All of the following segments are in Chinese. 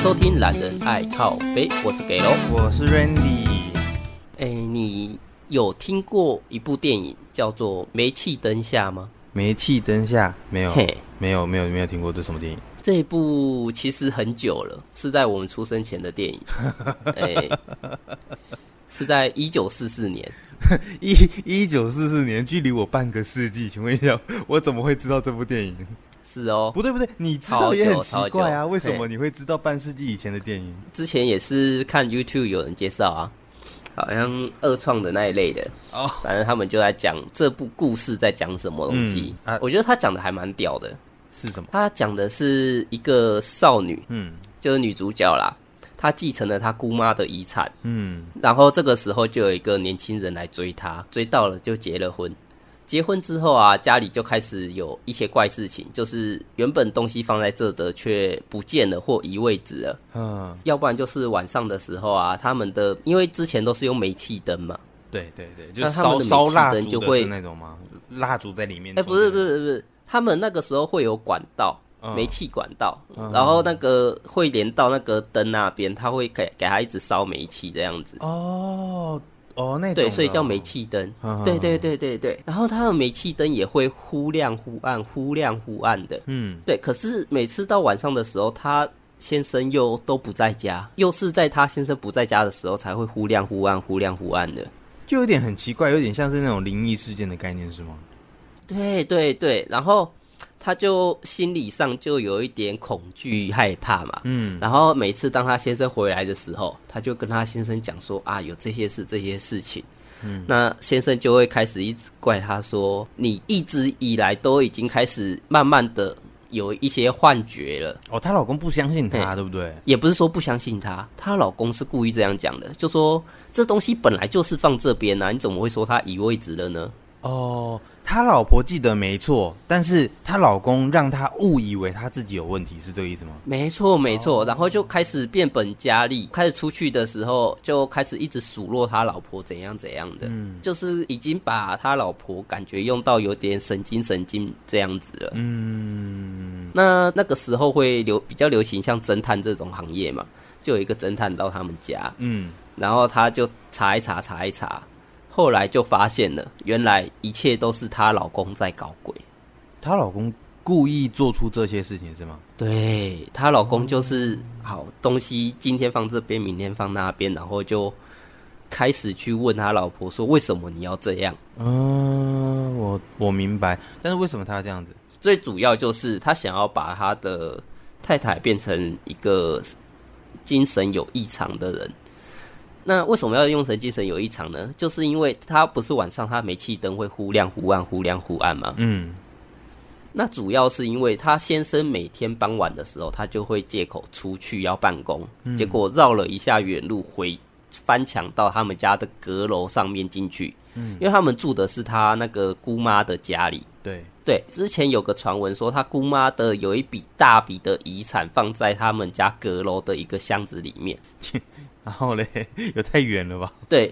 收听懒人爱靠背，我是给喽，我是 Randy。哎、欸，你有听过一部电影叫做《煤气灯下》吗？煤气灯下没有嘿，没有，没有，没有听过这什么电影？这一部其实很久了，是在我们出生前的电影。哎、欸，是在一九四四年。一一九四四年，距离我半个世纪。请问一下，我怎么会知道这部电影？是哦，不对不对，你知道也很奇怪啊，为什么你会知道半世纪以前的电影？之前也是看 YouTube 有人介绍啊，好像二创的那一类的哦，反正他们就在讲这部故事在讲什么东西。嗯啊、我觉得他讲的还蛮屌的，是什么？他讲的是一个少女，嗯，就是女主角啦，她继承了她姑妈的遗产，嗯，然后这个时候就有一个年轻人来追她，追到了就结了婚。结婚之后啊，家里就开始有一些怪事情，就是原本东西放在这的却不见了或移位置了。嗯，要不然就是晚上的时候啊，他们的因为之前都是用煤气灯嘛，对对对，就烧烧蜡烛就会那种吗？蜡烛在里面？哎、欸，不是不是不是，他们那个时候会有管道，煤气管道，嗯、然后那个会连到那个灯那边，他会给给他一直烧煤气这样子。哦。哦，那对，所以叫煤气灯。对对对对对，然后它的煤气灯也会忽亮忽暗，忽亮忽暗的。嗯，对。可是每次到晚上的时候，他先生又都不在家，又是在他先生不在家的时候才会忽亮忽暗，忽亮忽暗的，就有点很奇怪，有点像是那种灵异事件的概念，是吗？对对对，然后。他就心理上就有一点恐惧害怕嘛，嗯，然后每次当他先生回来的时候，他就跟他先生讲说啊，有这些事这些事情，嗯，那先生就会开始一直怪他说，你一直以来都已经开始慢慢的有一些幻觉了。哦，她老公不相信她，对不对？也不是说不相信她，她老公是故意这样讲的，就说这东西本来就是放这边啊，你怎么会说他移位置了呢？哦。他老婆记得没错，但是她老公让她误以为她自己有问题，是这个意思吗？没错，没错，然后就开始变本加厉，开始出去的时候就开始一直数落他老婆怎样怎样的，嗯，就是已经把他老婆感觉用到有点神经神经这样子了，嗯，那那个时候会流比较流行像侦探这种行业嘛，就有一个侦探到他们家，嗯，然后他就查一查，查一查。后来就发现了，原来一切都是她老公在搞鬼。她老公故意做出这些事情是吗？对，她老公就是好东西，今天放这边，明天放那边，然后就开始去问他老婆说：“为什么你要这样？”嗯，我我明白，但是为什么他要这样子？最主要就是他想要把他的太太变成一个精神有异常的人。那为什么要用神精神有异常呢？就是因为他不是晚上他煤气灯会忽亮忽暗、忽亮忽暗吗？嗯，那主要是因为他先生每天傍晚的时候，他就会借口出去要办公，嗯、结果绕了一下远路回翻墙到他们家的阁楼上面进去。嗯，因为他们住的是他那个姑妈的家里。对对，之前有个传闻说他姑妈的有一笔大笔的遗产放在他们家阁楼的一个箱子里面。然后嘞，有太远了吧？对，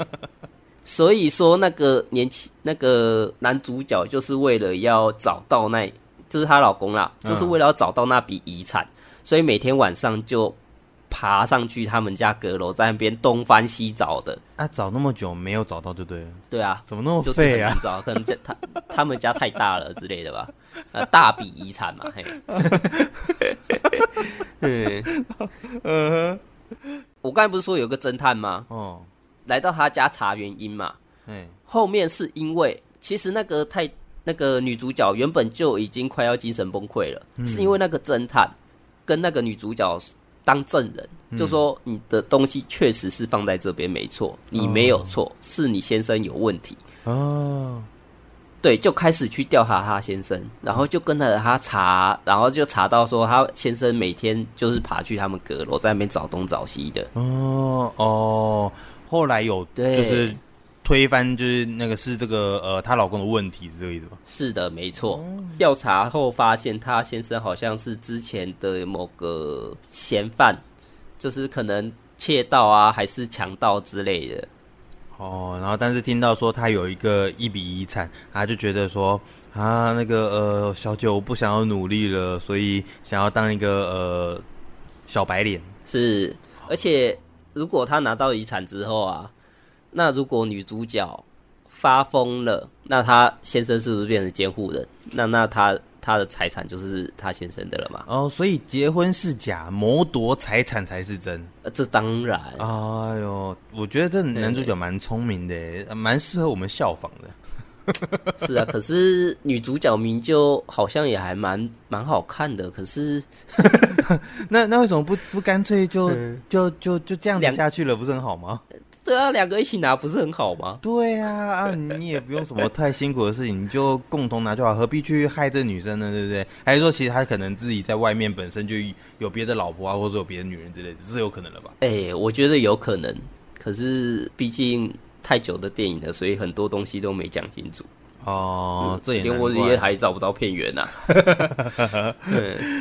所以说那个年轻那个男主角就是为了要找到那，就是她老公啦，嗯、就是为了要找到那笔遗产，所以每天晚上就爬上去他们家阁楼，在那边东翻西找的。啊，找那么久没有找到就对了。对啊，怎么那么废啊？你知道，可能家他他们家太大了之类的吧？呃，大笔遗产嘛，嘿。嗯 嗯。我刚才不是说有个侦探吗？哦，来到他家查原因嘛。嘿后面是因为其实那个太那个女主角原本就已经快要精神崩溃了，嗯、是因为那个侦探跟那个女主角当证人，嗯、就说你的东西确实是放在这边没错，你没有错，哦、是你先生有问题。哦。对，就开始去调查他先生，然后就跟着他查，然后就查到说他先生每天就是爬去他们阁楼，在那边找东找西的。哦哦，后来有对就是推翻，就是那个是这个呃，她老公的问题是这个意思吗？是的，没错。调查后发现，她先生好像是之前的某个嫌犯，就是可能窃盗啊，还是强盗之类的。哦，然后但是听到说他有一个一笔遗产，他就觉得说啊，那个呃小九，不想要努力了，所以想要当一个呃小白脸，是，而且如果他拿到遗产之后啊，那如果女主角发疯了，那他先生是不是变成监护人？那那他他的财产就是他先生的了嘛？哦，所以结婚是假，谋夺财产才是真。呃，这当然。哎呦，我觉得这男主角蛮聪明的，蛮适合我们效仿的。是啊，可是女主角名就好像也还蛮蛮好看的，可是 那那为什么不不干脆就就就就这样子下去了，不是很好吗？对啊，两个一起拿不是很好吗？对啊，啊，你也不用什么太辛苦的事情，你就共同拿就好，何必去害这女生呢？对不对？还是说其实他可能自己在外面本身就有别的老婆啊，或者有别的女人之类的，这是有可能的吧？哎、欸，我觉得有可能，可是毕竟。太久的电影了，所以很多东西都没讲清楚。哦，嗯、这也连我也还找不到片源呐、啊。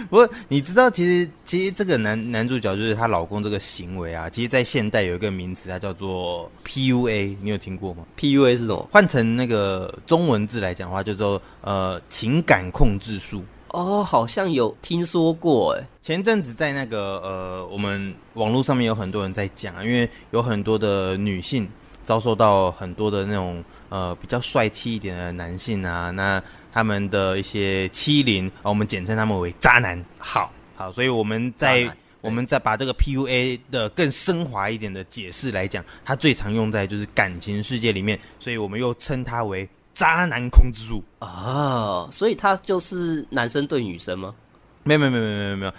不过你知道，其实其实这个男男主角就是她老公这个行为啊，其实，在现代有一个名词，它叫做 PUA，你有听过吗？PUA 是什么？换成那个中文字来讲的话，就说呃情感控制术。哦，好像有听说过哎。前阵子在那个呃，我们网络上面有很多人在讲，因为有很多的女性。遭受到很多的那种呃比较帅气一点的男性啊，那他们的一些欺凌啊，我们简称他们为渣男。好，好，所以我们在我们再把这个 PUA 的更升华一点的解释来讲，它最常用在就是感情世界里面，所以我们又称它为渣男控制术啊。所以它就是男生对女生吗？没有没有没有没有没有没有，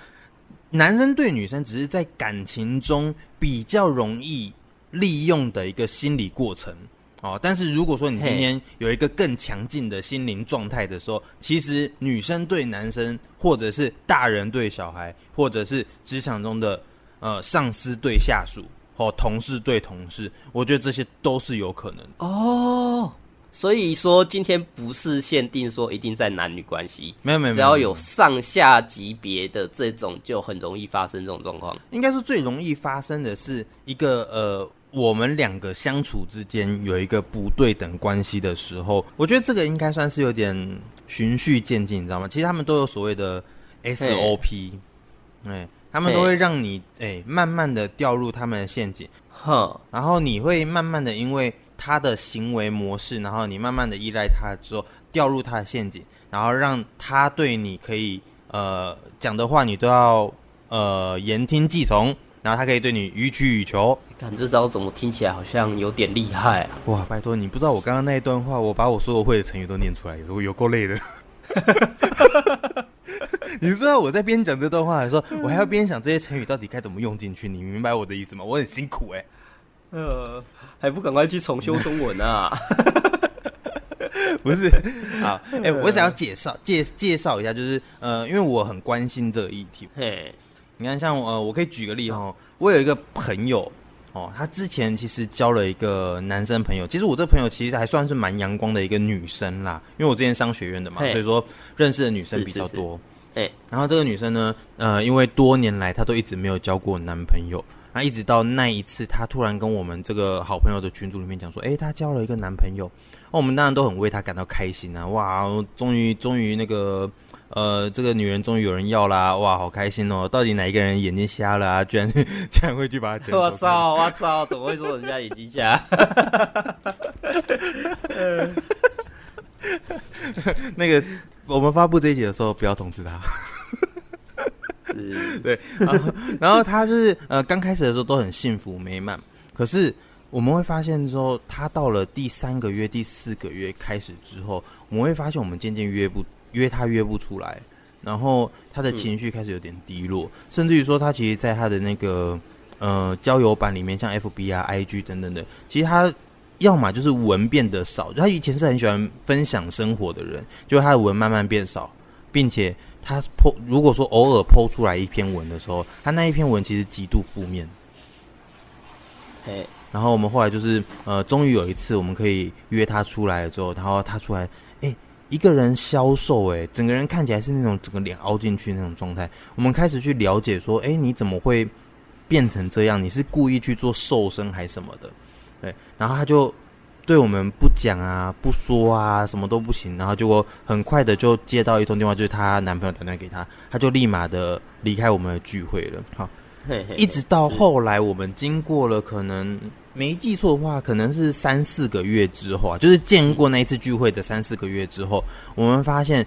男生对女生只是在感情中比较容易。利用的一个心理过程哦，但是如果说你今天有一个更强劲的心灵状态的时候，其实女生对男生，或者是大人对小孩，或者是职场中的呃上司对下属，或同事对同事，我觉得这些都是有可能哦。所以说，今天不是限定说一定在男女关系，没有没有，只要有上下级别的这种，就很容易发生这种状况。应该说最容易发生的是一个呃。我们两个相处之间有一个不对等关系的时候，我觉得这个应该算是有点循序渐进，你知道吗？其实他们都有所谓的 SOP，哎，他们都会让你哎慢慢的掉入他们的陷阱，哼，然后你会慢慢的因为他的行为模式，然后你慢慢的依赖他之后掉入他的陷阱，然后让他对你可以呃讲的话你都要呃言听计从。然后他可以对你予取予求。看这招怎么听起来好像有点厉害啊！哇，拜托你不知道我刚刚那一段话，我把我所有会的成语都念出来，有有够累的。你知道我在边讲这段话的时候，我还要边想这些成语到底该怎么用进去，你明白我的意思吗？我很辛苦哎、欸。呃，还不赶快去重修中文啊？不是，好，哎、欸，我想要介绍介介绍一下，就是呃，因为我很关心这个议题。嘿。你看，像呃，我可以举个例哈，我有一个朋友哦，他之前其实交了一个男生朋友。其实我这个朋友其实还算是蛮阳光的一个女生啦，因为我之前商学院的嘛，所以说认识的女生比较多。哎，然后这个女生呢，呃，因为多年来她都一直没有交过男朋友，那一直到那一次，她突然跟我们这个好朋友的群组里面讲说，哎，她交了一个男朋友，那我们当然都很为她感到开心啊，哇，终于终于那个。呃，这个女人终于有人要啦！哇，好开心哦！到底哪一个人眼睛瞎了啊？居然 居然会去把她捡走？我操！我操！怎么会说人家眼睛瞎？那个，我们发布这一集的时候，不要通知他。对，然后，然后他就是呃，刚开始的时候都很幸福美满，可是我们会发现之后，他到了第三个月、第四个月开始之后，我们会发现我们渐渐约不。约他约不出来，然后他的情绪开始有点低落，嗯、甚至于说他其实，在他的那个呃交友版里面，像 FB 啊、IG 等等的，其实他要么就是文变得少，他以前是很喜欢分享生活的人，就他的文慢慢变少，并且他 po 如果说偶尔 po 出来一篇文的时候，他那一篇文其实极度负面。嘿，然后我们后来就是呃，终于有一次我们可以约他出来了之后，然后他出来。一个人消瘦，哎，整个人看起来是那种整个脸凹进去那种状态。我们开始去了解说，哎，你怎么会变成这样？你是故意去做瘦身还是什么的？对，然后他就对我们不讲啊，不说啊，什么都不行。然后结果很快的就接到一通电话，就是她男朋友打电话给她，她就立马的离开我们的聚会了。好，嘿嘿嘿一直到后来，我们经过了可能没记错的话，可能是三四个月之后啊，就是见过那一次聚会的三四个月之后，我们发现。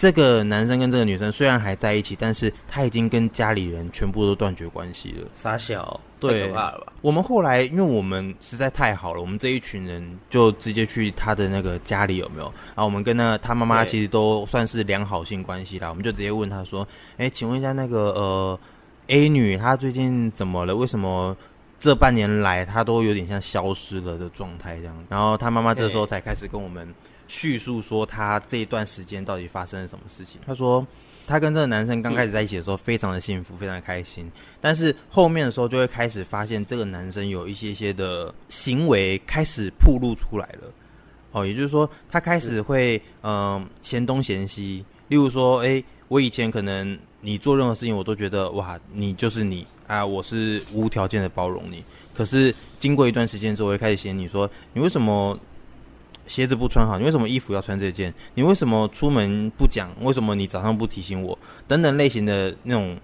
这个男生跟这个女生虽然还在一起，但是他已经跟家里人全部都断绝关系了。傻小，对，太可怕了吧？我们后来，因为我们实在太好了，我们这一群人就直接去他的那个家里有没有？然后我们跟那他妈妈其实都算是良好性关系啦。我们就直接问他说：“哎，请问一下那个呃 A 女，她最近怎么了？为什么这半年来她都有点像消失了的状态这样？”然后他妈妈这时候才开始跟我们。叙述说他这一段时间到底发生了什么事情。他说，他跟这个男生刚开始在一起的时候非常的幸福，非常的开心。但是后面的时候就会开始发现，这个男生有一些些的行为开始暴露出来了。哦，也就是说，他开始会嗯嫌东嫌西。例如说，诶，我以前可能你做任何事情，我都觉得哇，你就是你啊，我是无条件的包容你。可是经过一段时间之后，我会开始嫌你说，你为什么？鞋子不穿好，你为什么衣服要穿这件？你为什么出门不讲？为什么你早上不提醒我？等等类型的那种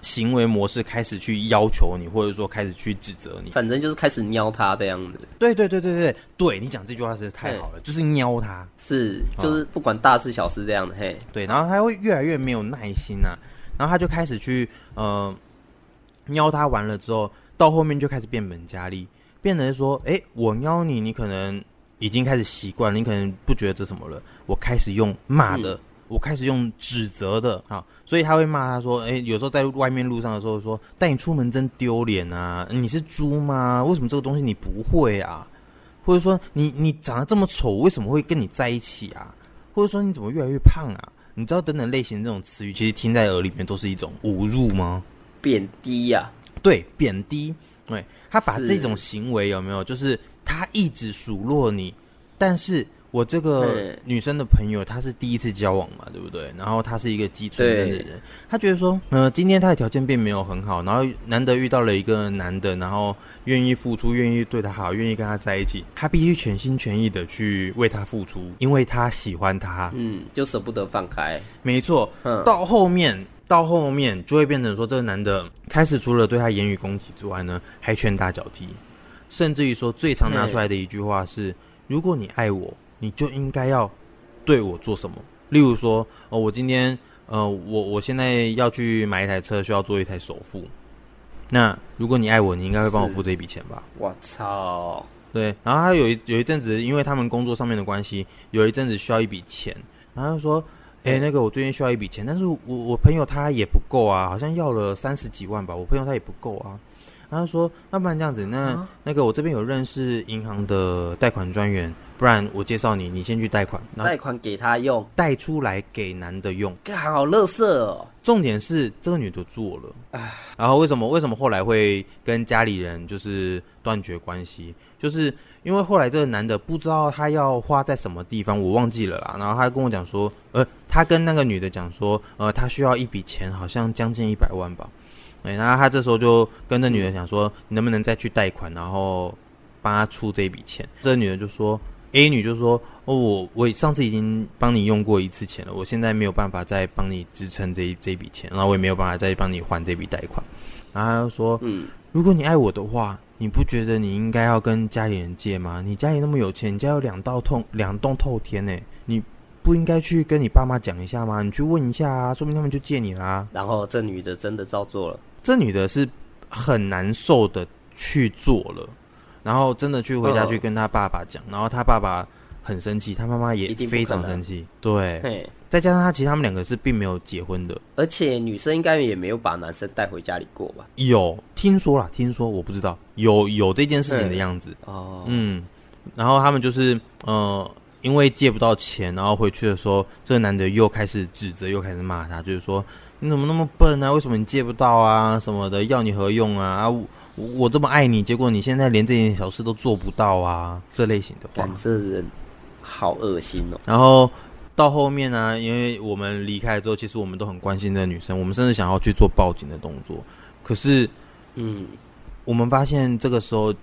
行为模式开始去要求你，或者说开始去指责你。反正就是开始喵他这样子。对对对对对对，你讲这句话实在太好了，就是喵他，是就是不管大事小事这样的。嘿，对，然后他会越来越没有耐心啊，然后他就开始去呃喵他完了之后，到后面就开始变本加厉，变成说，哎，我喵你，你可能。已经开始习惯了，你可能不觉得这什么了。我开始用骂的，嗯、我开始用指责的，啊，所以他会骂他说：“诶，有时候在外面路上的时候说，带你出门真丢脸啊！你是猪吗？为什么这个东西你不会啊？或者说你你长得这么丑，为什么会跟你在一起啊？或者说你怎么越来越胖啊？你知道等等类型这种词语，其实听在耳里面都是一种侮辱吗？贬低呀、啊，对，贬低，对，他把这种行为有没有？就是。他一直数落你，但是我这个女生的朋友，她是第一次交往嘛，对不对？然后她是一个基纯真的人，她觉得说，呃，今天她的条件并没有很好，然后难得遇到了一个男的，然后愿意付出，愿意对她好，愿意跟她在一起，她必须全心全意的去为他付出，因为她喜欢他，嗯，就舍不得放开。没错，到后面，到后面就会变成说，这个男的开始除了对他言语攻击之外呢，还拳打脚踢。甚至于说，最常拿出来的一句话是：“如果你爱我，你就应该要对我做什么。”例如说，哦，我今天，呃，我我现在要去买一台车，需要做一台首付。那如果你爱我，你应该会帮我付这一笔钱吧？我操！对。然后他有一有一阵子，因为他们工作上面的关系，有一阵子需要一笔钱，然后他说：“哎，那个我最近需要一笔钱，但是我我朋友他也不够啊，好像要了三十几万吧，我朋友他也不够啊。”他说：“那不然这样子，那、啊、那个我这边有认识银行的贷款专员，不然我介绍你，你先去贷款，贷款给他用，贷出来给男的用，好乐色哦。重点是这个女的做了，唉，然后为什么为什么后来会跟家里人就是断绝关系？就是因为后来这个男的不知道他要花在什么地方，我忘记了啦。然后他跟我讲说，呃，他跟那个女的讲说，呃，他需要一笔钱，好像将近一百万吧。”对，然后他这时候就跟这女的讲说：“你能不能再去贷款，然后帮他出这笔钱？”这女的就说：“A 女就说，哦，我我上次已经帮你用过一次钱了，我现在没有办法再帮你支撑这一这笔钱，然后我也没有办法再帮你还这笔贷款。”然后他就说：“嗯，如果你爱我的话，你不觉得你应该要跟家里人借吗？你家里那么有钱，你家有两道透两栋透天呢，你不应该去跟你爸妈讲一下吗？你去问一下啊，说不定他们就借你啦。”然后这女的真的照做了。这女的是很难受的去做了，然后真的去回家去跟他爸爸讲，然后他爸爸很生气，他妈妈也非常生气。对，再加上他其实他们两个是并没有结婚的，而且女生应该也没有把男生带回家里过吧？有听说啦，听说我不知道，有有这件事情的样子。哦，嗯，然后他们就是呃，因为借不到钱，然后回去的时候，这个男的又开始指责，又开始骂他，就是说。你怎么那么笨啊？为什么你借不到啊？什么的，要你何用啊？啊，我我这么爱你，结果你现在连这点小事都做不到啊！这类型的话，这人好恶心哦。然后到后面呢、啊，因为我们离开之后，其实我们都很关心这个女生，我们甚至想要去做报警的动作。可是，嗯，我们发现这个时候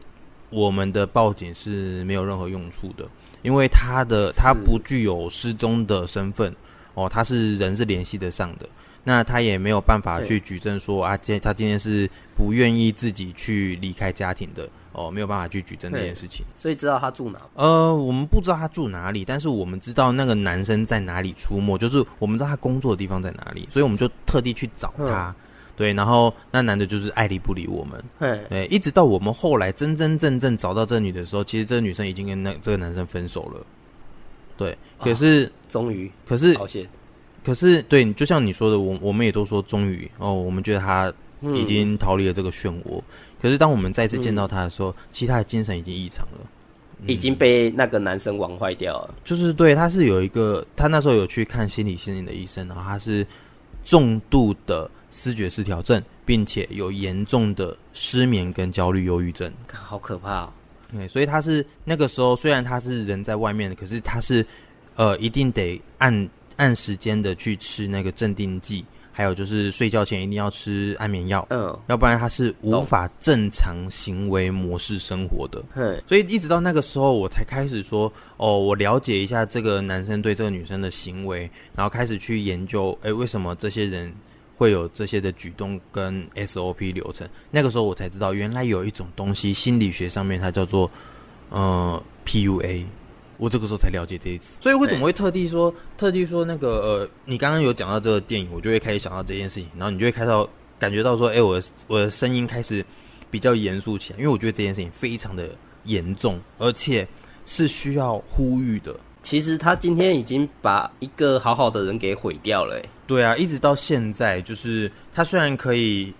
我们的报警是没有任何用处的，因为她的她不具有失踪的身份哦，她是人是联系得上的。那他也没有办法去举证说啊，今他今天是不愿意自己去离开家庭的哦，没有办法去举证这件事情。所以知道他住哪？呃，我们不知道他住哪里，但是我们知道那个男生在哪里出没，就是我们知道他工作的地方在哪里，所以我们就特地去找他。对，然后那男的就是爱理不理我们。对，一直到我们后来真真正正找到这个女的时候，其实这个女生已经跟那这个男生分手了。对，可是、啊、终于，可是可是，对，就像你说的，我我们也都说终于哦，我们觉得他已经逃离了这个漩涡。嗯、可是当我们再次见到他的时候，嗯、其实他的精神已经异常了，已经被那个男生玩坏掉了。就是对，他是有一个，他那时候有去看心理心理的医生，然后他是重度的视觉失调症，并且有严重的失眠跟焦虑忧郁症，好可怕哦。对，所以他是那个时候，虽然他是人在外面的，可是他是呃，一定得按。按时间的去吃那个镇定剂，还有就是睡觉前一定要吃安眠药，嗯，要不然他是无法正常行为模式生活的。嗯，所以一直到那个时候，我才开始说，哦，我了解一下这个男生对这个女生的行为，然后开始去研究，哎，为什么这些人会有这些的举动跟 SOP 流程？那个时候我才知道，原来有一种东西，心理学上面它叫做，呃，PUA。我这个时候才了解这一次，所以为什么会特地说特地说那个呃，你刚刚有讲到这个电影，我就会开始想到这件事情，然后你就会开始感觉到说，哎，我的我的声音开始比较严肃起来，因为我觉得这件事情非常的严重，而且是需要呼吁的。其实他今天已经把一个好好的人给毁掉了，哎，对啊，一直到现在，就是他虽然可以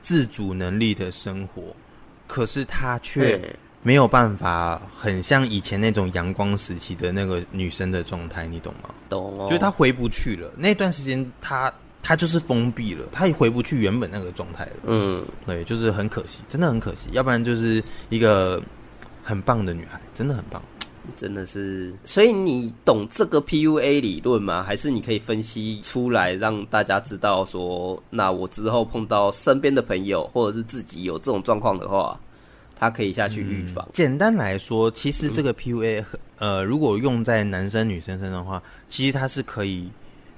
自主能力的生活，可是他却。没有办法，很像以前那种阳光时期的那个女生的状态，你懂吗？懂哦。就是她回不去了，那段时间她她就是封闭了，她也回不去原本那个状态了。嗯，对，就是很可惜，真的很可惜。要不然就是一个很棒的女孩，真的很棒，真的是。所以你懂这个 PUA 理论吗？还是你可以分析出来让大家知道说，那我之后碰到身边的朋友或者是自己有这种状况的话。他可以下去预防。嗯。简单来说，其实这个 PUA，呃，如果用在男生女生身上的话，其实它是可以，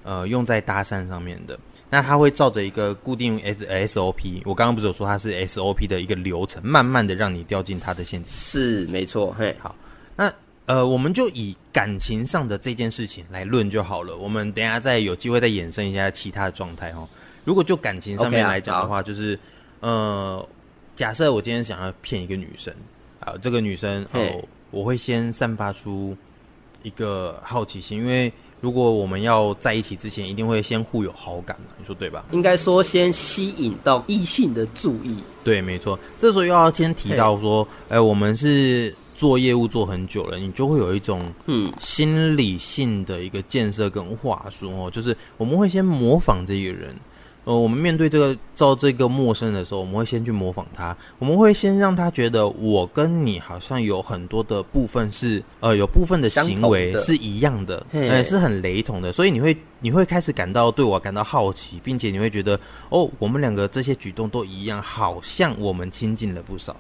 呃，用在搭讪上面的。那它会照着一个固定 S SOP，我刚刚不是有说它是 SOP 的一个流程，慢慢的让你掉进他的陷阱。是，没错。嘿，好，那呃，我们就以感情上的这件事情来论就好了。我们等一下再有机会再衍生一下其他的状态哈。如果就感情上面来讲的话就是呃。假设我今天想要骗一个女生，啊，这个女生哦，我会先散发出一个好奇心，因为如果我们要在一起之前，一定会先互有好感嘛，你说对吧？应该说先吸引到异性的注意。对，没错。这时候又要先提到说，哎，我们是做业务做很久了，你就会有一种嗯心理性的一个建设跟话术哦，就是我们会先模仿这个人。呃，我们面对这个照这个陌生人的时候，我们会先去模仿他，我们会先让他觉得我跟你好像有很多的部分是呃，有部分的行为是一样的，呃，是很雷同的，所以你会你会开始感到对我感到好奇，并且你会觉得哦，我们两个这些举动都一样，好像我们亲近了不少。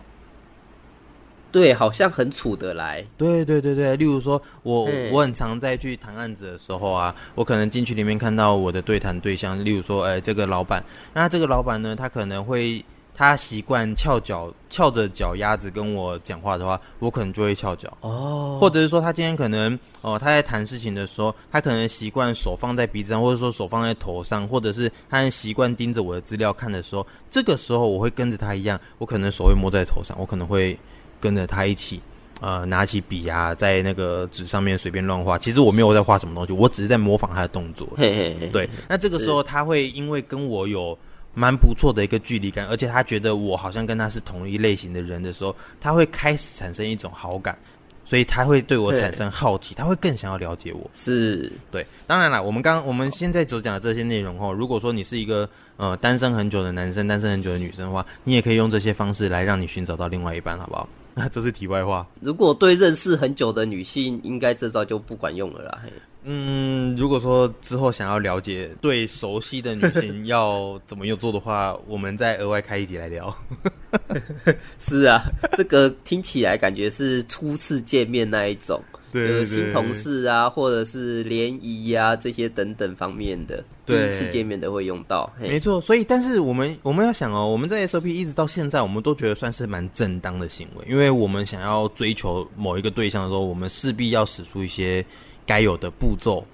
对，好像很处得来。对对对对，例如说，我我很常在去谈案子的时候啊，我可能进去里面看到我的对谈对象，例如说，哎，这个老板，那这个老板呢，他可能会他习惯翘脚翘着脚丫子跟我讲话的话，我可能就会翘脚哦，或者是说他今天可能哦他在谈事情的时候，他可能习惯手放在鼻子上，或者说手放在头上，或者是他很习惯盯着我的资料看的时候，这个时候我会跟着他一样，我可能手会摸在头上，我可能会。跟着他一起，呃，拿起笔啊，在那个纸上面随便乱画。其实我没有在画什么东西，我只是在模仿他的动作。嘿嘿嘿。对，那这个时候他会因为跟我有蛮不错的一个距离感，而且他觉得我好像跟他是同一类型的人的时候，他会开始产生一种好感，所以他会对我产生好奇，他会更想要了解我。是对。当然了，我们刚我们现在所讲的这些内容哦，如果说你是一个呃单身很久的男生，单身很久的女生的话，你也可以用这些方式来让你寻找到另外一半，好不好？那这是题外话。如果对认识很久的女性，应该这招就不管用了啦。嘿，嗯，如果说之后想要了解对熟悉的女性 要怎么用做的话，我们再额外开一集来聊。是啊，这个听起来感觉是初次见面那一种。对，对，对，新同事啊，或者是联谊啊这些等等方面的，第一次见面都会用到。没错，所以但是我们我们要想哦，我们在 SOP 一直到现在，我们都觉得算是蛮正当的行为，因为我们想要追求某一个对象的时候，我们势必要使出一些该有的步骤。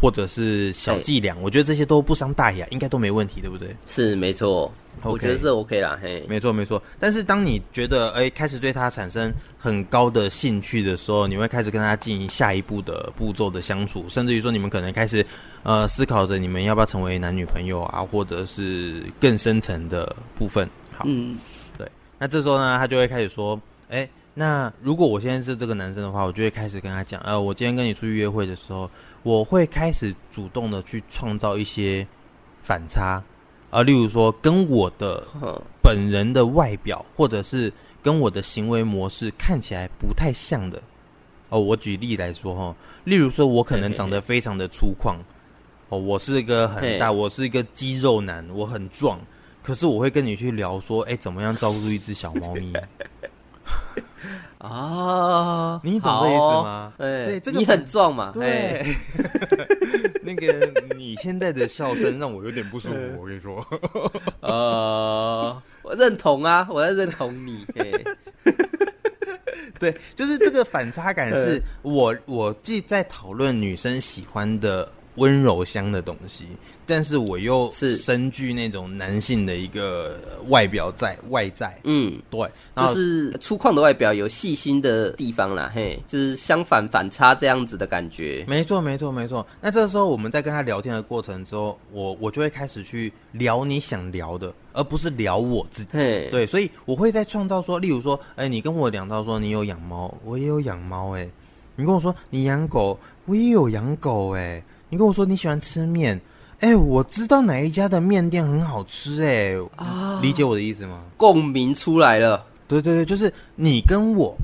或者是小伎俩，我觉得这些都不伤大雅，应该都没问题，对不对？是没错，okay, 我觉得是 OK 啦。嘿，没错没错。但是当你觉得哎、欸，开始对他产生很高的兴趣的时候，你会开始跟他进行下一步的步骤的相处，甚至于说你们可能开始呃思考着你们要不要成为男女朋友啊，或者是更深层的部分。好，嗯，对。那这时候呢，他就会开始说，哎、欸，那如果我现在是这个男生的话，我就会开始跟他讲，呃，我今天跟你出去约会的时候。我会开始主动的去创造一些反差，啊，例如说跟我的本人的外表，或者是跟我的行为模式看起来不太像的。哦，我举例来说哈，例如说我可能长得非常的粗犷，哦，我是一个很大，我是一个肌肉男，我很壮，可是我会跟你去聊说，哎，怎么样照顾一只小猫咪。啊，你懂这意思吗？对，对这个、你很壮嘛？对，那个你现在的笑声让我有点不舒服，我跟你说。呃，我认同啊，我在认同你。对，就是这个反差感是我我既在讨论女生喜欢的温柔香的东西。但是我又是深具那种男性的一个外表在外在，嗯，对，就是粗犷的外表有细心的地方啦，嘿，就是相反反差这样子的感觉。没错，没错，没错。那这个时候我们在跟他聊天的过程之后，我我就会开始去聊你想聊的，而不是聊我自己。嘿，对，所以我会在创造说，例如说，哎，你跟我讲到说你有养猫，我也有养猫，哎，你跟我说你养狗，我也有养狗，哎，你跟我说你喜欢吃面。哎、欸，我知道哪一家的面店很好吃，哎，啊，理解我的意思吗？共鸣出来了。对对对，就是你跟我，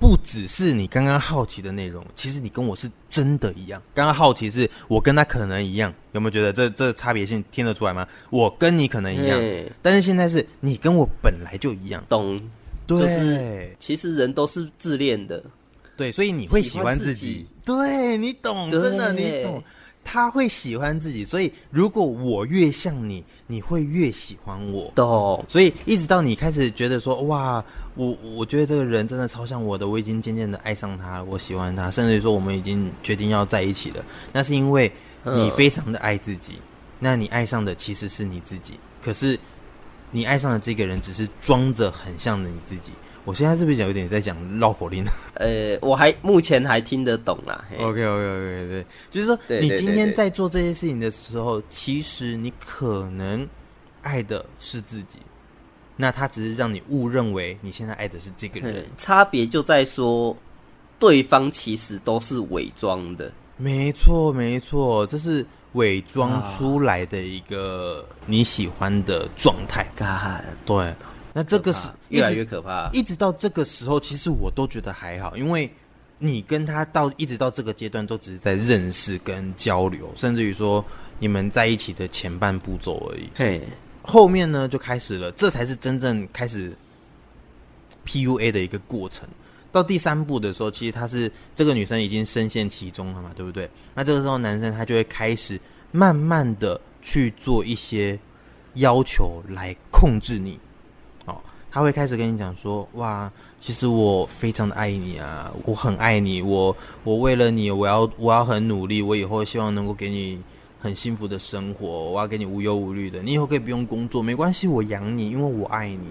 不只是你刚刚好奇的内容，其实你跟我是真的一样。刚刚好奇是我跟他可能一样，有没有觉得这这差别性听得出来吗？我跟你可能一样，但是现在是你跟我本来就一样。懂，对，就是，其实人都是自恋的，对，所以你会喜欢自己，自己对你懂，真的你懂。他会喜欢自己，所以如果我越像你，你会越喜欢我。懂。所以一直到你开始觉得说，哇，我我觉得这个人真的超像我的，我已经渐渐的爱上他了，我喜欢他，甚至于说我们已经决定要在一起了。那是因为你非常的爱自己，那你爱上的其实是你自己，可是你爱上的这个人只是装着很像的你自己。我现在是不是讲有点在讲绕口令？呃，我还目前还听得懂啦。OK OK OK 对，就是说你今天在做这些事情的时候，其实你可能爱的是自己，那他只是让你误认为你现在爱的是这个人。差别就在说，对方其实都是伪装的。没错没错，这是伪装出来的一个你喜欢的状态。God，对。那这个是越来越可怕，一直到这个时候，其实我都觉得还好，因为你跟他到一直到这个阶段，都只是在认识跟交流，甚至于说你们在一起的前半步骤而已。嘿，后面呢就开始了，这才是真正开始 PUA 的一个过程。到第三步的时候，其实他是这个女生已经深陷其中了嘛，对不对？那这个时候男生他就会开始慢慢的去做一些要求来控制你。他会开始跟你讲说：“哇，其实我非常的爱你啊，我很爱你，我我为了你，我要我要很努力，我以后希望能够给你很幸福的生活，我要给你无忧无虑的，你以后可以不用工作，没关系，我养你，因为我爱你。”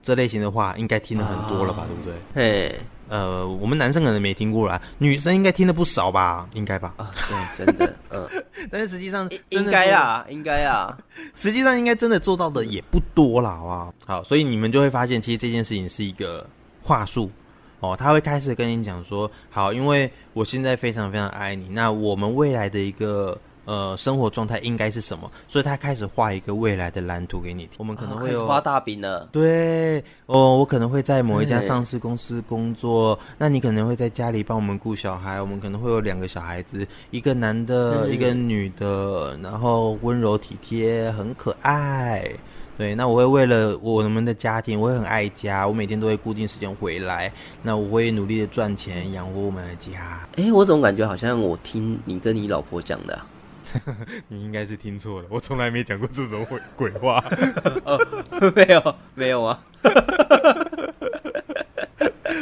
这类型的话应该听了很多了吧，对不对？嘿。呃，我们男生可能没听过啦，女生应该听的不少吧？应该吧？啊，对，真的，嗯。但是实际上，应该啊，应该啊，实际上应该真的做到的也不多啦，好不好？好，所以你们就会发现，其实这件事情是一个话术哦。他会开始跟你讲说，好，因为我现在非常非常爱你，那我们未来的一个。呃，生活状态应该是什么？所以他开始画一个未来的蓝图给你听。我们可能会有画大饼了。对，哦，我可能会在某一家上市公司工作。那你可能会在家里帮我们顾小孩。我们可能会有两个小孩子，一个男的，一个女的，然后温柔体贴，很可爱。对，那我会为了我们的家庭，我会很爱家，我每天都会固定时间回来。那我会努力的赚钱养活我们的家。哎，我总感觉好像我听你跟你老婆讲的、啊，你应该是听错了，我从来没讲过这种鬼鬼话。哦，没有，没有啊。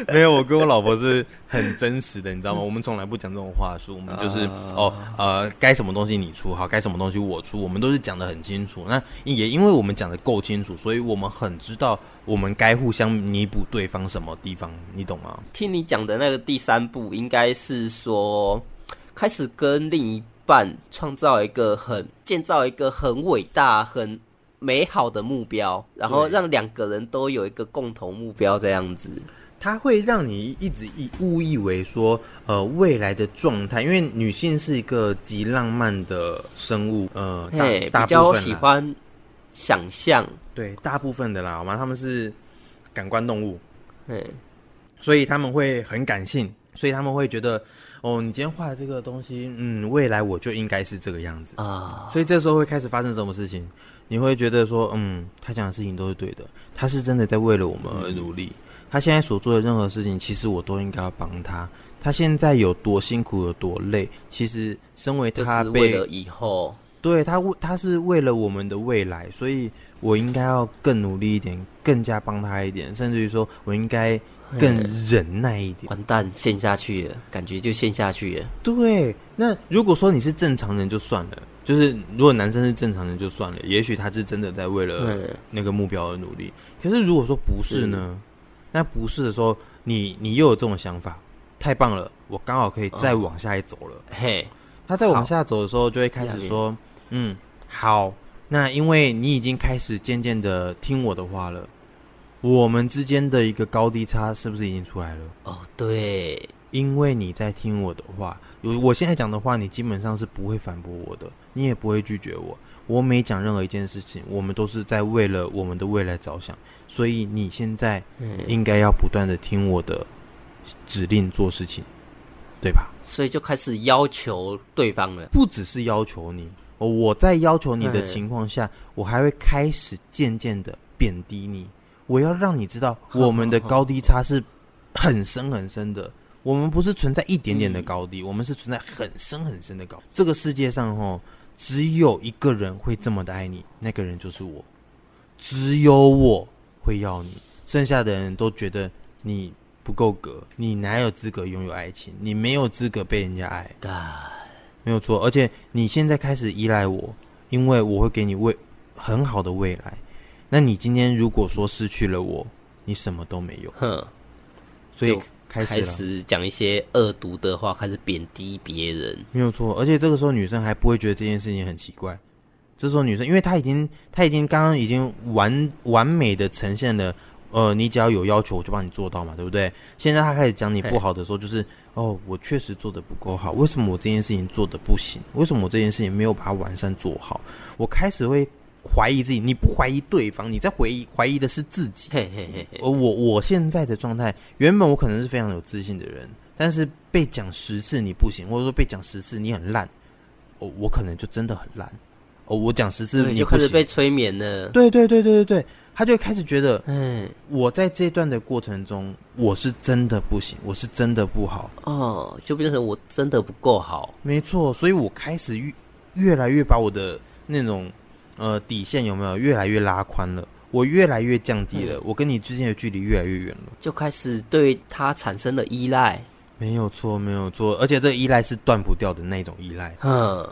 没有，我跟我老婆是很真实的，你知道吗？我们从来不讲这种话术，我们就是哦呃，该什么东西你出，好，该什么东西我出，我们都是讲的很清楚。那也因为我们讲的够清楚，所以我们很知道我们该互相弥补对方什么地方，你懂吗？听你讲的那个第三步，应该是说开始跟另一半创造一个很建造一个很伟大、很美好的目标，然后让两个人都有一个共同目标，这样子。它会让你一直以误以为说，呃，未来的状态，因为女性是一个极浪漫的生物，呃，大比较喜欢想象，对，大部分的啦，好吗？他们是感官动物，对，所以他们会很感性，所以他们会觉得，哦，你今天画的这个东西，嗯，未来我就应该是这个样子啊，所以这时候会开始发生什么事情？你会觉得说，嗯，他讲的事情都是对的，他是真的在为了我们而努力。嗯他现在所做的任何事情，其实我都应该要帮他。他现在有多辛苦，有多累，其实身为他被为了以后，对他为他是为了我们的未来，所以我应该要更努力一点，更加帮他一点，甚至于说我应该更忍耐一点。完蛋，陷下去了，感觉就陷下去了。对，那如果说你是正常人就算了，就是如果男生是正常人就算了，也许他是真的在为了那个目标而努力。可是如果说不是呢？那不是的时候，你你又有这种想法，太棒了！我刚好可以再往下一走了。哦、嘿，他再往下走的时候，就会开始说：“嗯，好。那因为你已经开始渐渐的听我的话了，我们之间的一个高低差是不是已经出来了？”哦，对，因为你在听我的话，有我现在讲的话，你基本上是不会反驳我的，你也不会拒绝我。我每讲任何一件事情，我们都是在为了我们的未来着想，所以你现在应该要不断的听我的指令做事情，对吧？所以就开始要求对方了，不只是要求你，我在要求你的情况下，我还会开始渐渐的贬低你，我要让你知道我们的 高低差是很深很深的，我们不是存在一点点的高低，我们是存在很深很深的高。这个世界上，哦。只有一个人会这么的爱你，那个人就是我。只有我会要你，剩下的人都觉得你不够格，你哪有资格拥有爱情？你没有资格被人家爱。对，没有错。而且你现在开始依赖我，因为我会给你未很好的未来。那你今天如果说失去了我，你什么都没有。哼，所以。开始讲一些恶毒的话，开始贬低别人，没有错。而且这个时候女生还不会觉得这件事情很奇怪。这时候女生，因为她已经，她已经刚刚已经完完美的呈现了，呃，你只要有要求，我就帮你做到嘛，对不对？现在她开始讲你不好的时候，就是哦，我确实做的不够好，为什么我这件事情做的不行？为什么我这件事情没有把它完善做好？我开始会。怀疑自己，你不怀疑对方，你在怀疑怀疑的是自己。嘿嘿嘿我我现在的状态，原本我可能是非常有自信的人，但是被讲十次你不行，或者说被讲十次你很烂，我我可能就真的很烂。哦，我讲十次你就开始被催眠了。对对对对对对，他就开始觉得，嗯，我在这段的过程中，我是真的不行，我是真的不好。哦，就变成我真的不够好。没错，所以我开始越越来越把我的那种。呃，底线有没有越来越拉宽了？我越来越降低了，嗯、我跟你之间的距离越来越远了，就开始对他产生了依赖。没有错，没有错，而且这依赖是断不掉的那种依赖。嗯，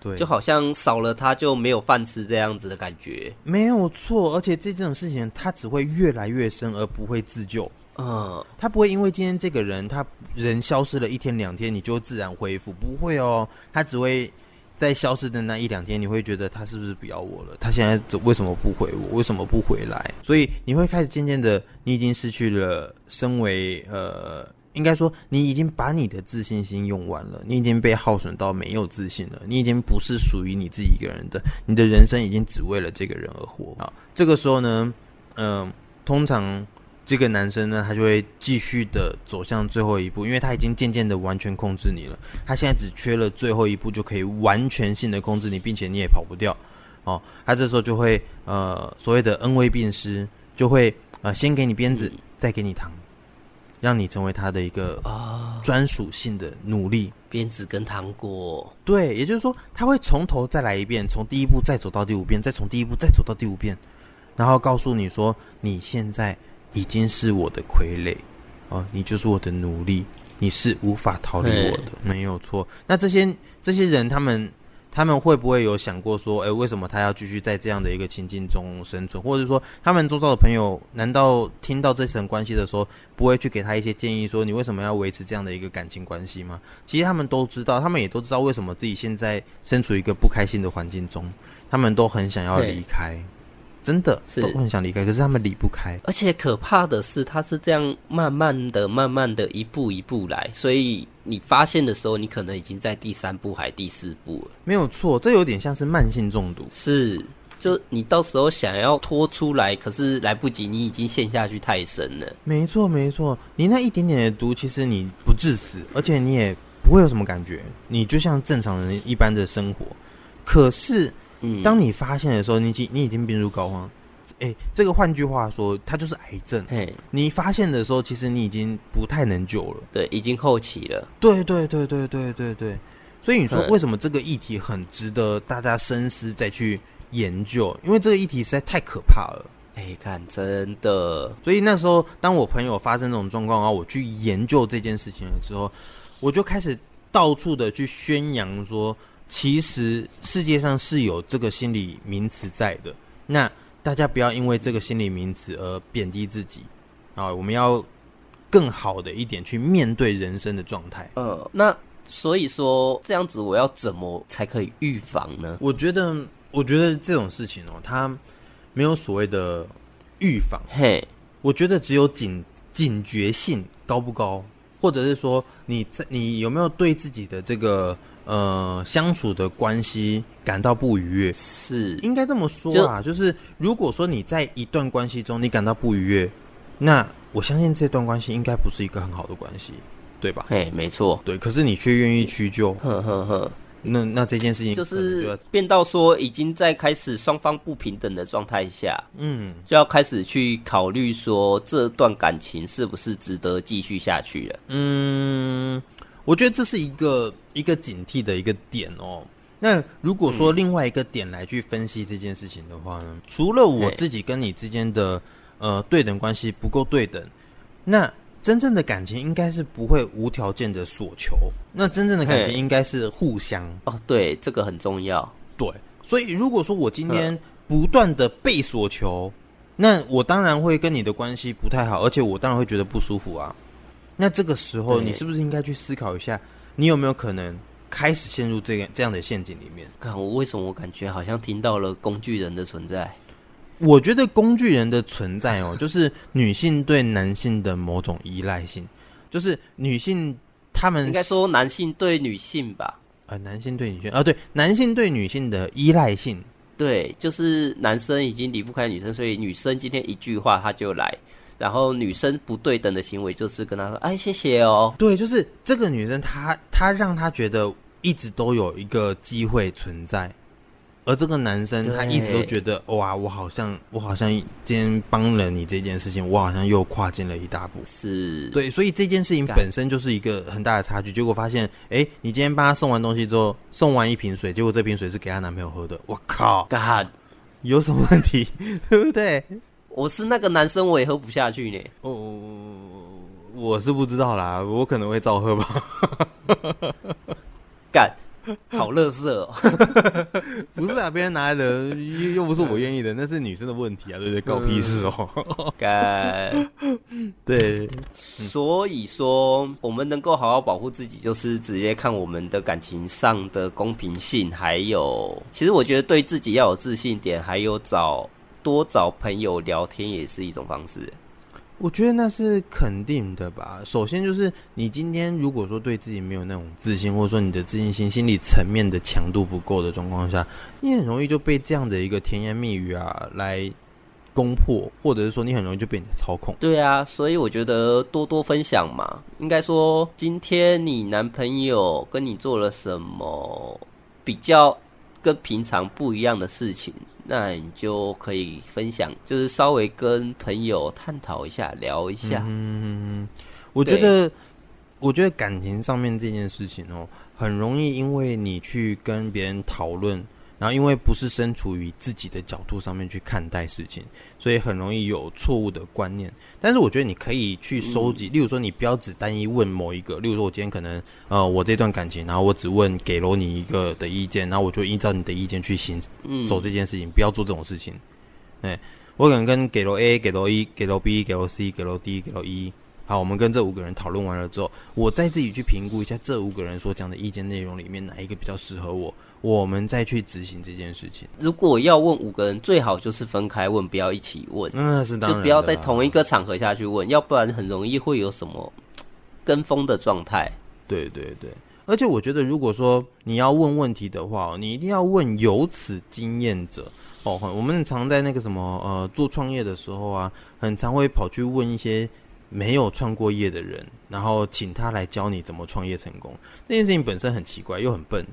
对，就好像少了他就没有饭吃这样子的感觉。没有错，而且这这种事情他只会越来越深，而不会自救。嗯，他不会因为今天这个人他人消失了一天两天，你就自然恢复，不会哦，他只会。在消失的那一两天，你会觉得他是不是不要我了？他现在为什么不回我？为什么不回来？所以你会开始渐渐的，你已经失去了身为呃，应该说你已经把你的自信心用完了，你已经被耗损到没有自信了，你已经不是属于你自己一个人的，你的人生已经只为了这个人而活。啊，这个时候呢，嗯、通常。这个男生呢，他就会继续的走向最后一步，因为他已经渐渐的完全控制你了。他现在只缺了最后一步，就可以完全性的控制你，并且你也跑不掉。哦，他这时候就会呃所谓的恩威并施，就会呃先给你鞭子，嗯、再给你糖，让你成为他的一个啊专属性的奴隶。鞭子跟糖果，对，也就是说他会从头再来一遍，从第一步再走到第五遍，再从第一步再走到第五遍，然后告诉你说你现在已经是我的傀儡哦，你就是我的奴隶。你是无法逃离我的，没有错。那这些这些人，他们他们会不会有想过说，哎，为什么他要继续在这样的一个情境中生存？或者说，他们周遭的朋友，难道听到这层关系的时候，不会去给他一些建议，说你为什么要维持这样的一个感情关系吗？其实他们都知道，他们也都知道为什么自己现在身处一个不开心的环境中，他们都很想要离开。真的是都很想离开，可是他们离不开。而且可怕的是，他是这样慢慢的、慢慢的一步一步来，所以你发现的时候，你可能已经在第三步还第四步了。没有错，这有点像是慢性中毒。是，就你到时候想要拖出来，可是来不及，你已经陷下去太深了。没错，没错，你那一点点的毒，其实你不致死，而且你也不会有什么感觉，你就像正常人一般的生活。可是。嗯，当你发现的时候，你已经你已经病入膏肓。哎、欸，这个换句话说，它就是癌症。嘿，你发现的时候，其实你已经不太能救了。对，已经后期了。对对对对对对对。所以你说为什么这个议题很值得大家深思再去研究？因为这个议题实在太可怕了。哎、欸，看真的。所以那时候，当我朋友发生这种状况，然后我去研究这件事情的时候，我就开始到处的去宣扬说。其实世界上是有这个心理名词在的，那大家不要因为这个心理名词而贬低自己啊！我们要更好的一点去面对人生的状态。呃，那所以说这样子，我要怎么才可以预防呢？我觉得，我觉得这种事情哦，它没有所谓的预防。嘿，我觉得只有警警觉性高不高，或者是说你在你有没有对自己的这个。呃，相处的关系感到不愉悦，是应该这么说啊。就，就是如果说你在一段关系中你感到不愉悦，那我相信这段关系应该不是一个很好的关系，对吧？嘿，没错，对。可是你却愿意屈就，呵呵呵。那那这件事情就是变到说已经在开始双方不平等的状态下，嗯，就要开始去考虑说这段感情是不是值得继续下去了。嗯，我觉得这是一个。一个警惕的一个点哦。那如果说另外一个点来去分析这件事情的话呢，嗯、除了我自己跟你之间的呃对等关系不够对等，那真正的感情应该是不会无条件的索求。那真正的感情应该是互相哦，对，这个很重要。对，所以如果说我今天不断的被索求，那我当然会跟你的关系不太好，而且我当然会觉得不舒服啊。那这个时候，你是不是应该去思考一下？你有没有可能开始陷入这个这样的陷阱里面？看我为什么我感觉好像听到了工具人的存在？我觉得工具人的存在哦，就是女性对男性的某种依赖性，就是女性他们应该说男性对女性吧？呃，男性对女性啊，对，男性对女性的依赖性，对，就是男生已经离不开女生，所以女生今天一句话他就来。然后女生不对等的行为就是跟他说：“哎，谢谢哦。”对，就是这个女生她，她她让他觉得一直都有一个机会存在，而这个男生他一直都觉得哇，我好像我好像今天帮了你这件事情，我好像又跨进了一大步。是对，所以这件事情本身就是一个很大的差距。结果发现，哎，你今天帮他送完东西之后，送完一瓶水，结果这瓶水是给她男朋友喝的。我靠，God，有什么问题？对不对？我是那个男生，我也喝不下去呢。哦，我是不知道啦，我可能会照喝吧。干，好乐色哦！不是啊，别人拿来的又又不是我愿意的，那是女生的问题啊，对不对？搞屁事哦！干，对，所以说我们能够好好保护自己，就是直接看我们的感情上的公平性，还有，其实我觉得对自己要有自信点，还有找。多找朋友聊天也是一种方式，我觉得那是肯定的吧。首先就是你今天如果说对自己没有那种自信，或者说你的自信心心理层面的强度不够的状况下，你很容易就被这样的一个甜言蜜语啊来攻破，或者是说你很容易就被你操控。对啊，所以我觉得多多分享嘛。应该说，今天你男朋友跟你做了什么比较跟平常不一样的事情，那你就可以分享，就是稍微跟朋友探讨一下，聊一下。嗯，我觉得，我觉得感情上面这件事情哦，很容易因为你去跟别人讨论。然后，因为不是身处于自己的角度上面去看待事情，所以很容易有错误的观念。但是，我觉得你可以去收集，例如说，你不要只单一问某一个。例如说，我今天可能呃，我这段感情，然后我只问给了你一个的意见，然后我就依照你的意见去行走这件事情，不要做这种事情。对，我可能跟给了 A，给了 E，给了 B，给了 C，给了 D，给了 E。好，我们跟这五个人讨论完了之后，我再自己去评估一下这五个人所讲的意见内容里面哪一个比较适合我。我们再去执行这件事情。如果要问五个人，最好就是分开问，不要一起问。嗯，是当然，就不要在同一个场合下去问，要不然很容易会有什么跟风的状态。对对对，而且我觉得，如果说你要问问题的话，你一定要问有此经验者哦。我们常在那个什么呃做创业的时候啊，很常会跑去问一些没有创过业的人，然后请他来教你怎么创业成功。这件事情本身很奇怪又很笨。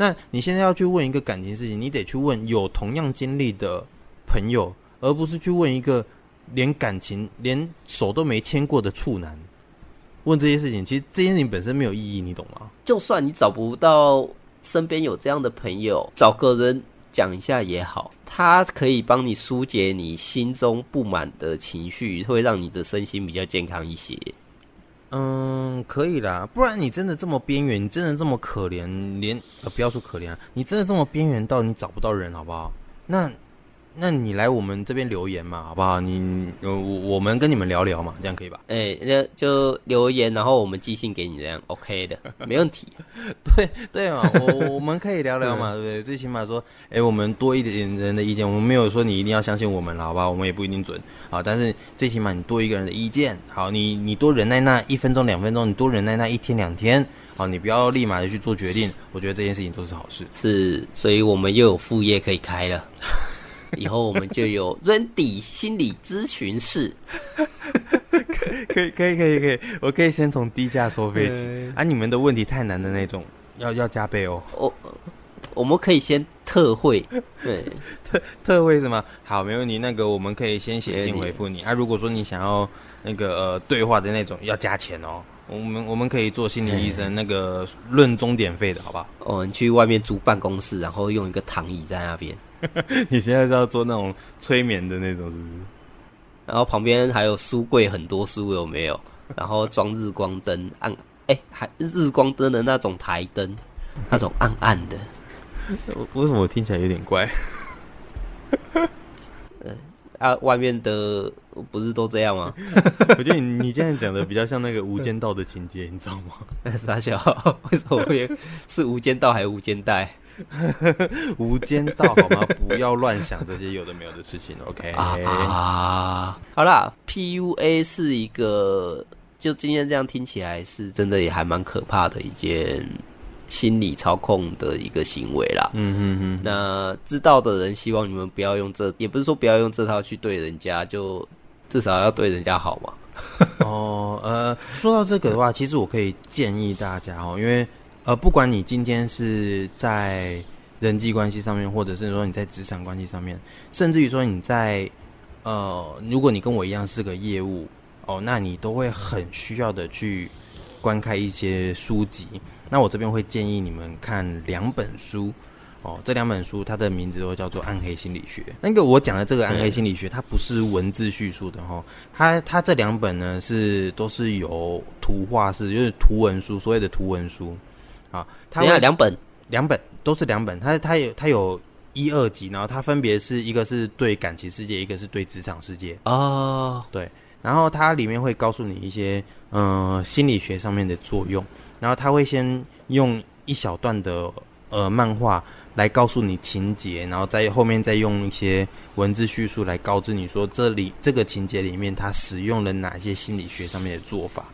那你现在要去问一个感情事情，你得去问有同样经历的朋友，而不是去问一个连感情连手都没牵过的处男。问这些事情，其实这件事情本身没有意义，你懂吗？就算你找不到身边有这样的朋友，找个人讲一下也好，他可以帮你疏解你心中不满的情绪，会让你的身心比较健康一些。嗯，可以啦，不然你真的这么边缘，你真的这么可怜，连呃不要说可怜啊，你真的这么边缘到你找不到人，好不好？那。那你来我们这边留言嘛，好不好？你我我们跟你们聊聊嘛，这样可以吧？哎、欸，那就留言，然后我们寄信给你，这样 OK 的，没问题。对对嘛，我我们可以聊聊嘛，对不对？最起码说，哎、欸，我们多一点人的意见，我们没有说你一定要相信我们了，好吧？我们也不一定准，啊，但是最起码你多一个人的意见，好，你你多忍耐那一分钟两分钟，你多忍耐那一天两天，好，你不要立马就去做决定，我觉得这件事情都是好事。是，所以我们又有副业可以开了。以后我们就有 Randy 心理咨询室，可以可以可以可以，我可以先从低价收费起啊！你们的问题太难的那种，要要加倍哦。我我们可以先特惠，对，特特惠什么？好，没问题。那个我们可以先写信回复你啊。如果说你想要那个呃对话的那种，要加钱哦。我们我们可以做心理医生，那个论钟点费的好不好？哦，你去外面租办公室，然后用一个躺椅在那边。你现在是要做那种催眠的那种，是不是？然后旁边还有书柜，很多书有没有？然后装日光灯，暗哎，还日光灯的那种台灯，那种暗暗的。为什么我听起来有点怪？呃啊，外面的不是都这样吗？我觉得你你这样讲的比较像那个《无间道》的情节，你知道吗？傻小，为什么会是无间道还是无间带？无间道好吗？不要乱想这些有的没有的事情。OK 啊，啊，好啦，PUA 是一个，就今天这样听起来是真的，也还蛮可怕的一件心理操控的一个行为啦。嗯嗯嗯。那知道的人希望你们不要用这，也不是说不要用这套去对人家，就至少要对人家好嘛。哦，呃，说到这个的话，其实我可以建议大家哦，因为。呃，不管你今天是在人际关系上面，或者是说你在职场关系上面，甚至于说你在呃，如果你跟我一样是个业务哦，那你都会很需要的去观看一些书籍。那我这边会建议你们看两本书哦，这两本书它的名字都叫做《暗黑心理学》。那个我讲的这个《暗黑心理学》，它不是文字叙述的哈，它它这两本呢是都是有图画式，就是图文书，所谓的图文书。啊，它有两本，两本都是两本。它它有它有一二集，然后它分别是一个是对感情世界，一个是对职场世界。哦，对。然后它里面会告诉你一些嗯、呃、心理学上面的作用。然后它会先用一小段的呃漫画来告诉你情节，然后在后面再用一些文字叙述来告知你说这里这个情节里面它使用了哪些心理学上面的做法。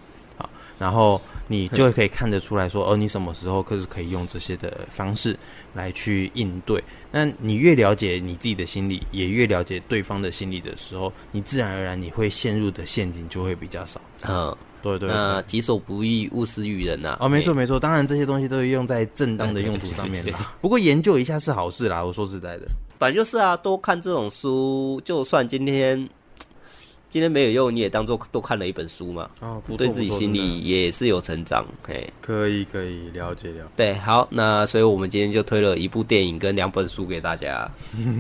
然后你就可以看得出来说，哦，你什么时候可是可以用这些的方式来去应对。那你越了解你自己的心理，也越了解对方的心理的时候，你自然而然你会陷入的陷阱就会比较少。嗯，对对，那己所不欲，勿施于人呐。哦，没错没错，当然这些东西都是用在正当的用途上面啦。不过研究一下是好事啦，我说实在的，反正就是啊，多看这种书，就算今天。今天没有用，你也当做多看了一本书嘛。哦，不，对自己心里也是有成长。嘿，可以可以了解了。对，好，那所以我们今天就推了一部电影跟两本书给大家。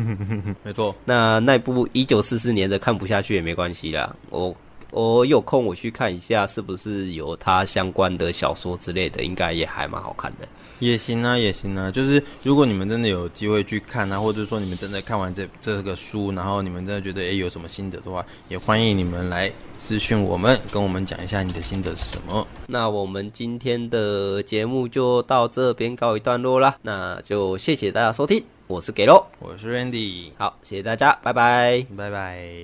没错，那那部一九四四年的看不下去也没关系啦，我我有空我去看一下，是不是有它相关的小说之类的，应该也还蛮好看的。也行啊，也行啊。就是如果你们真的有机会去看啊，或者说你们真的看完这这个书，然后你们真的觉得诶有什么心得的话，也欢迎你们来私讯我们，跟我们讲一下你的心得是什么。那我们今天的节目就到这边告一段落啦，那就谢谢大家收听，我是给喽，我是 Randy，好，谢谢大家，拜拜，拜拜。